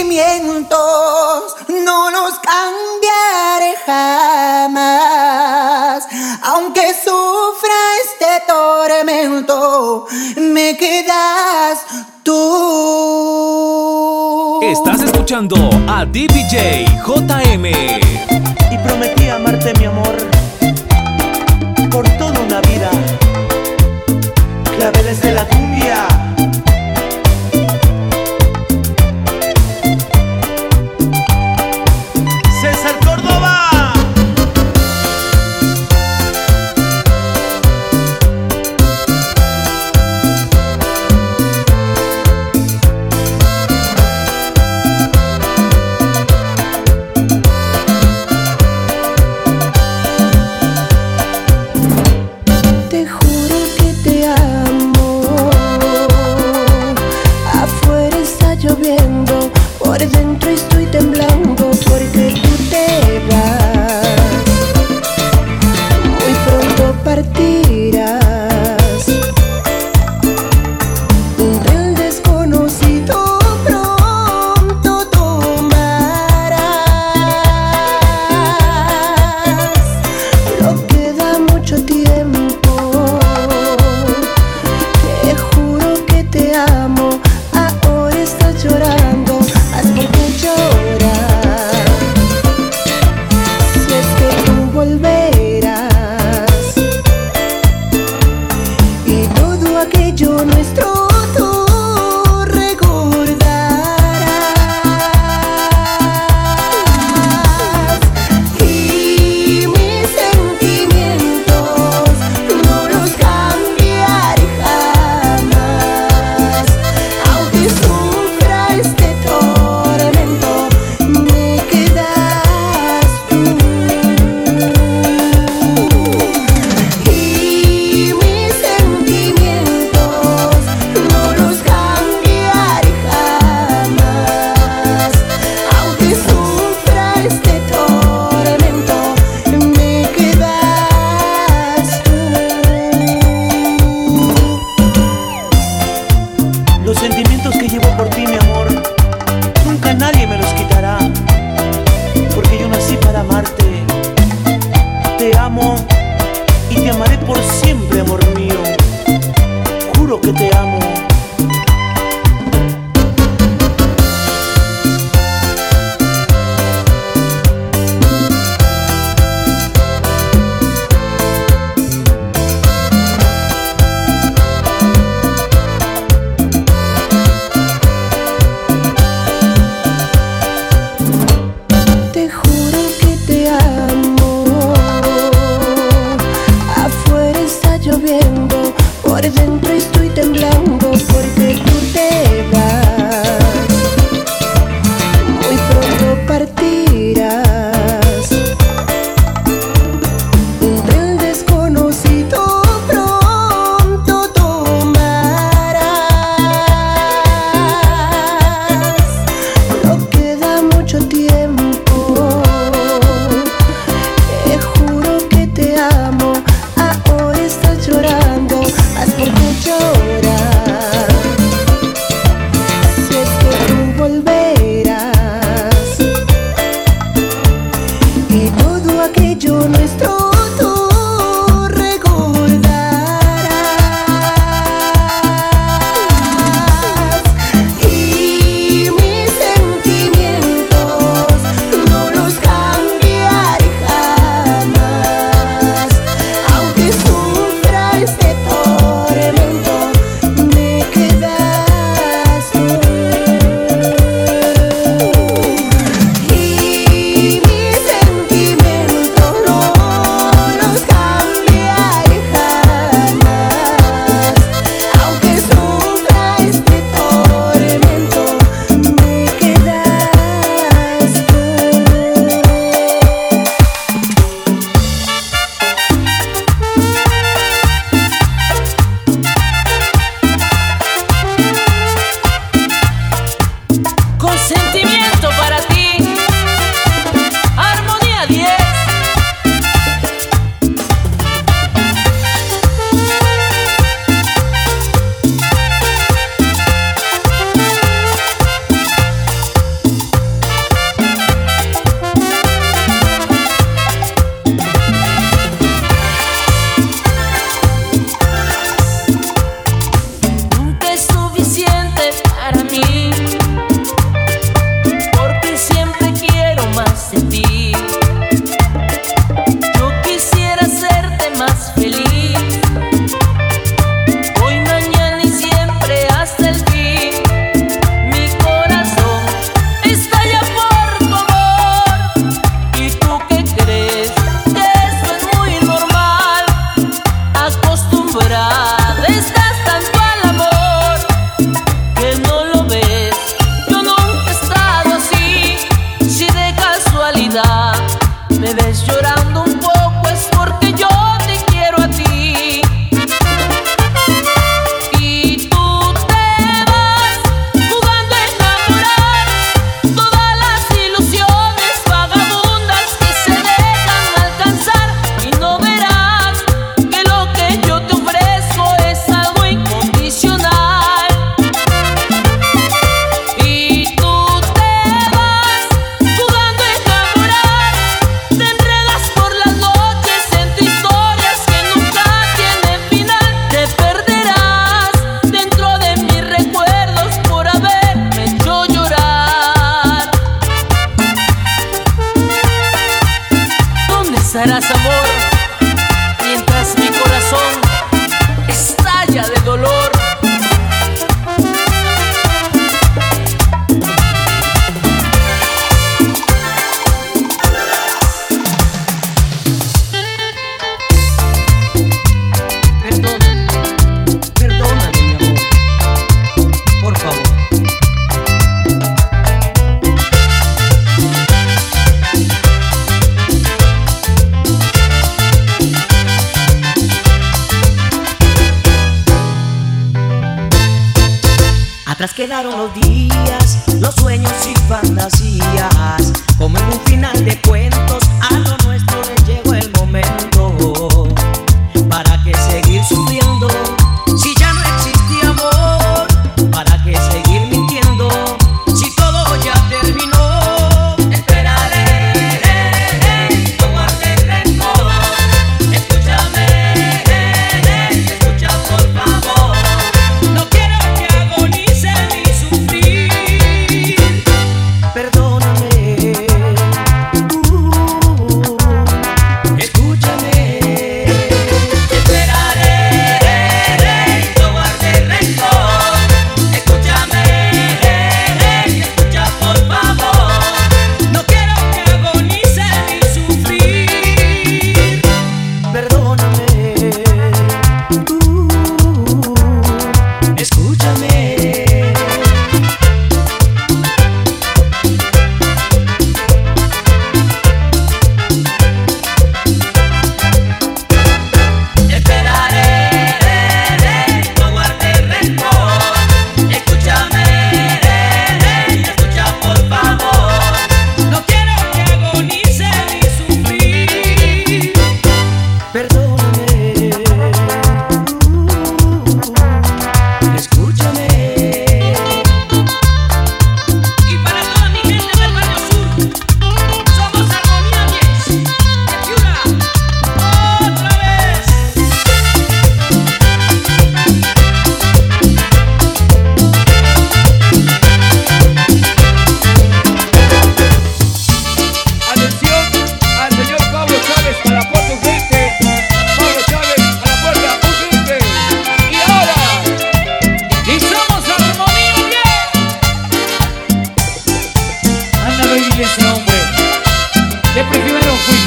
sentimientos no los cambiaré jamás. Aunque sufra este tormento, me quedas tú. Estás escuchando a DBJ JM. Y prometí amarte, mi amor, por toda una vida. Claveles de la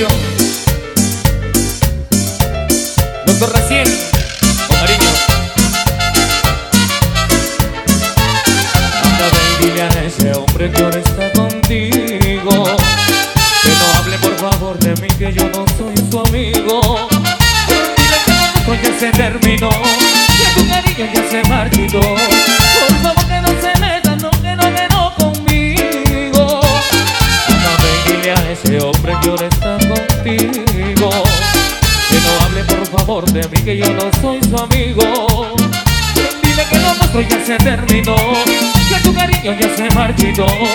todo lo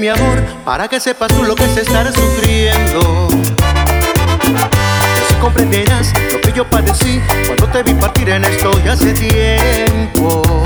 mi amor, para que sepas tú lo que es estar sufriendo. Así comprenderás lo que yo padecí cuando te vi partir en esto ya hace tiempo.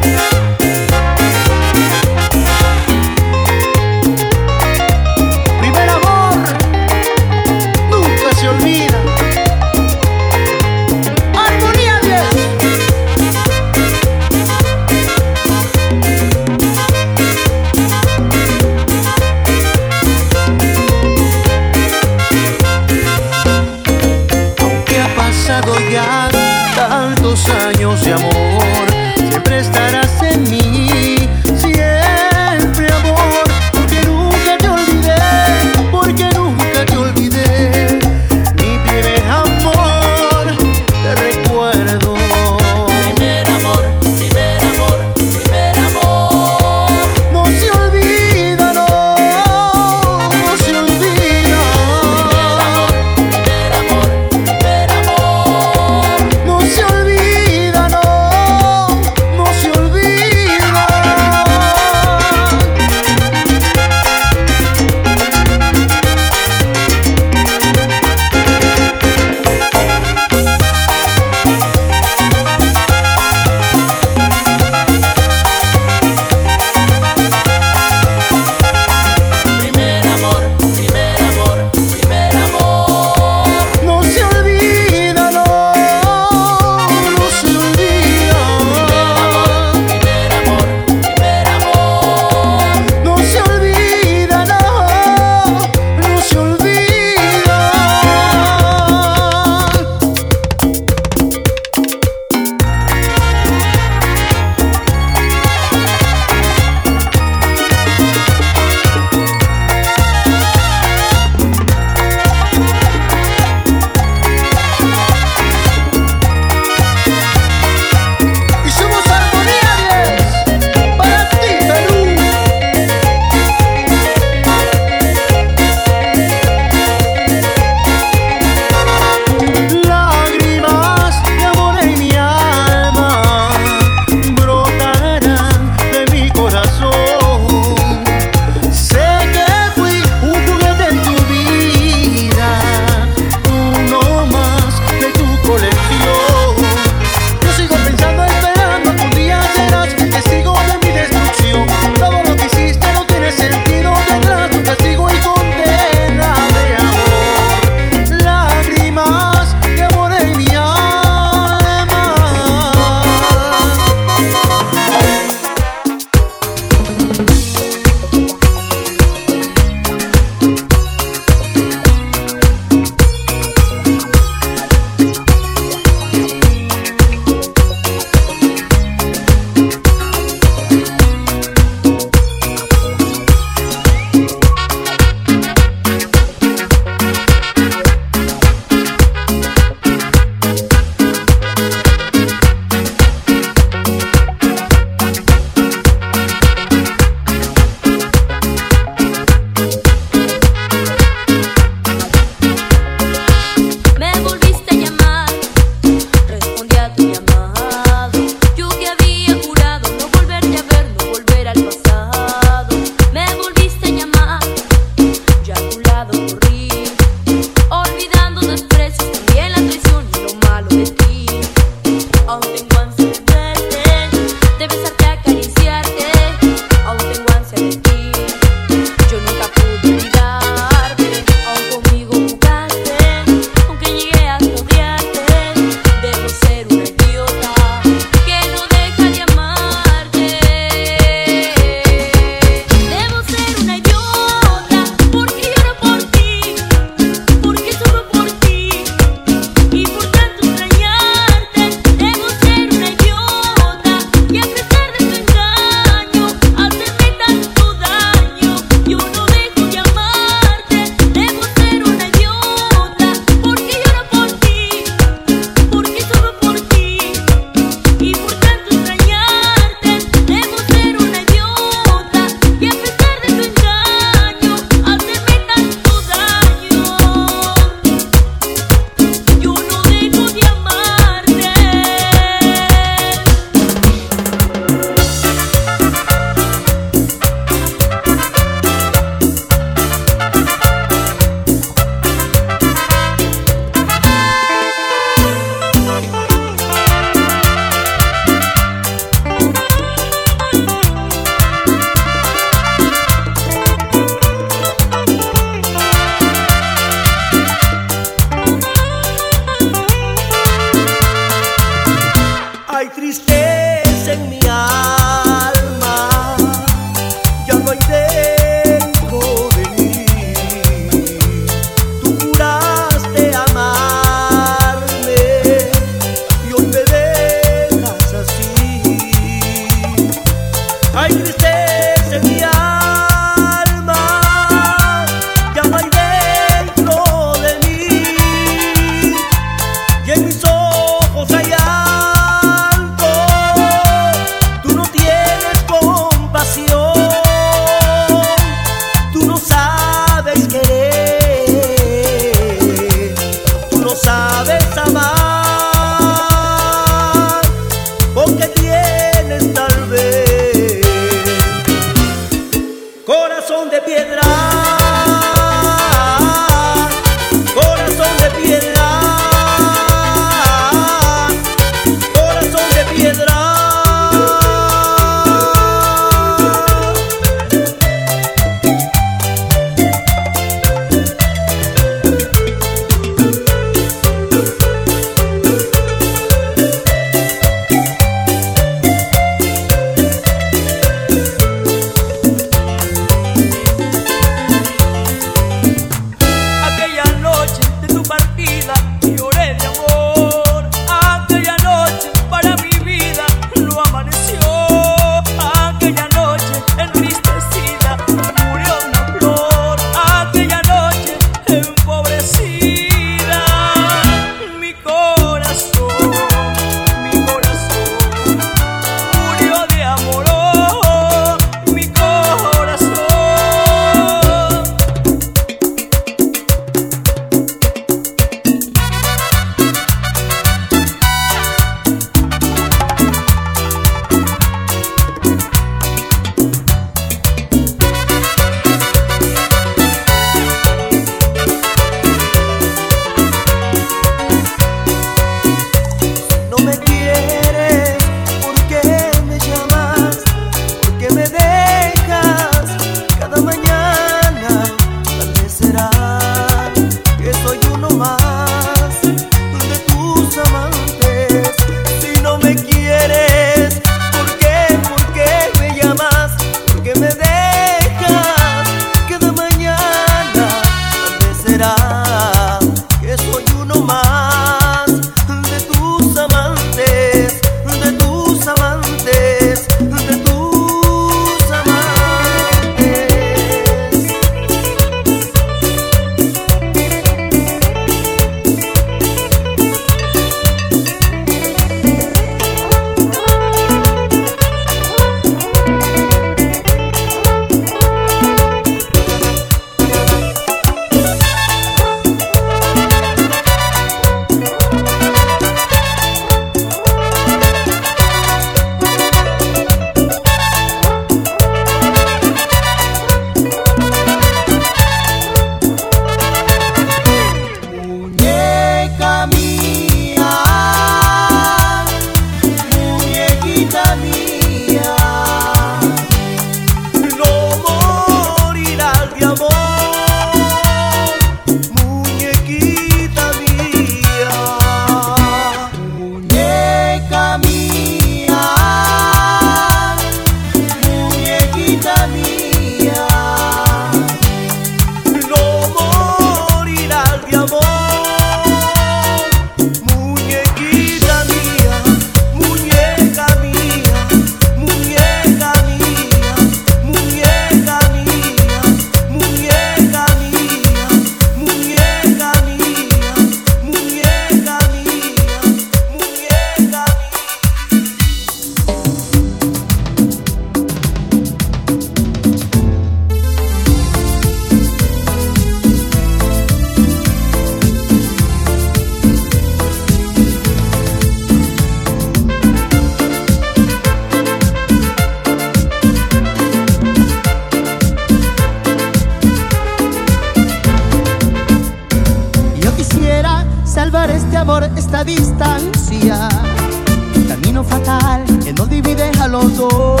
los dos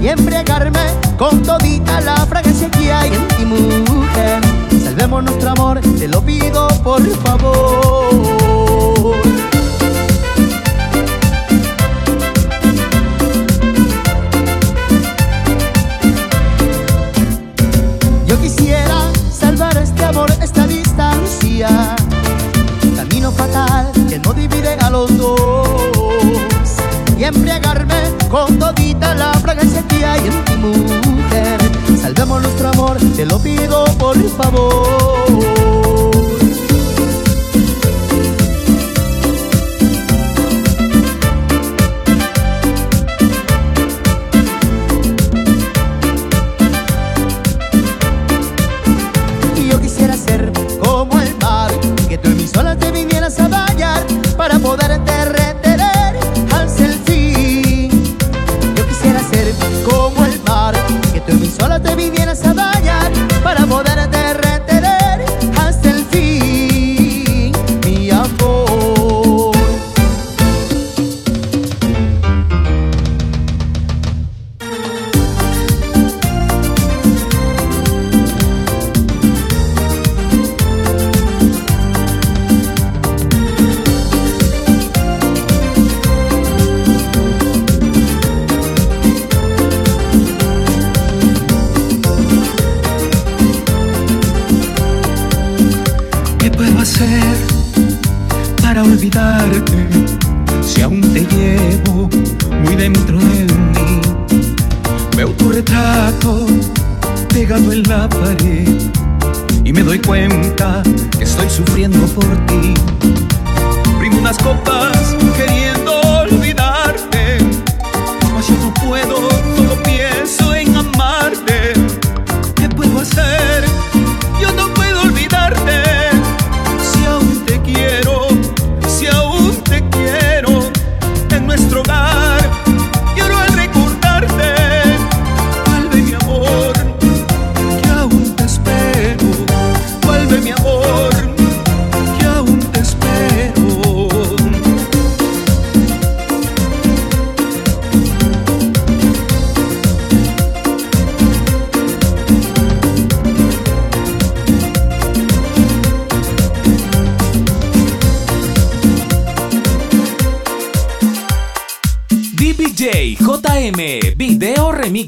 y embriagarme con todita la fragancia que hay en ti, mujer. Salvemos nuestro amor, te lo pido por favor. para poder JM Video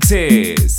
Remixes.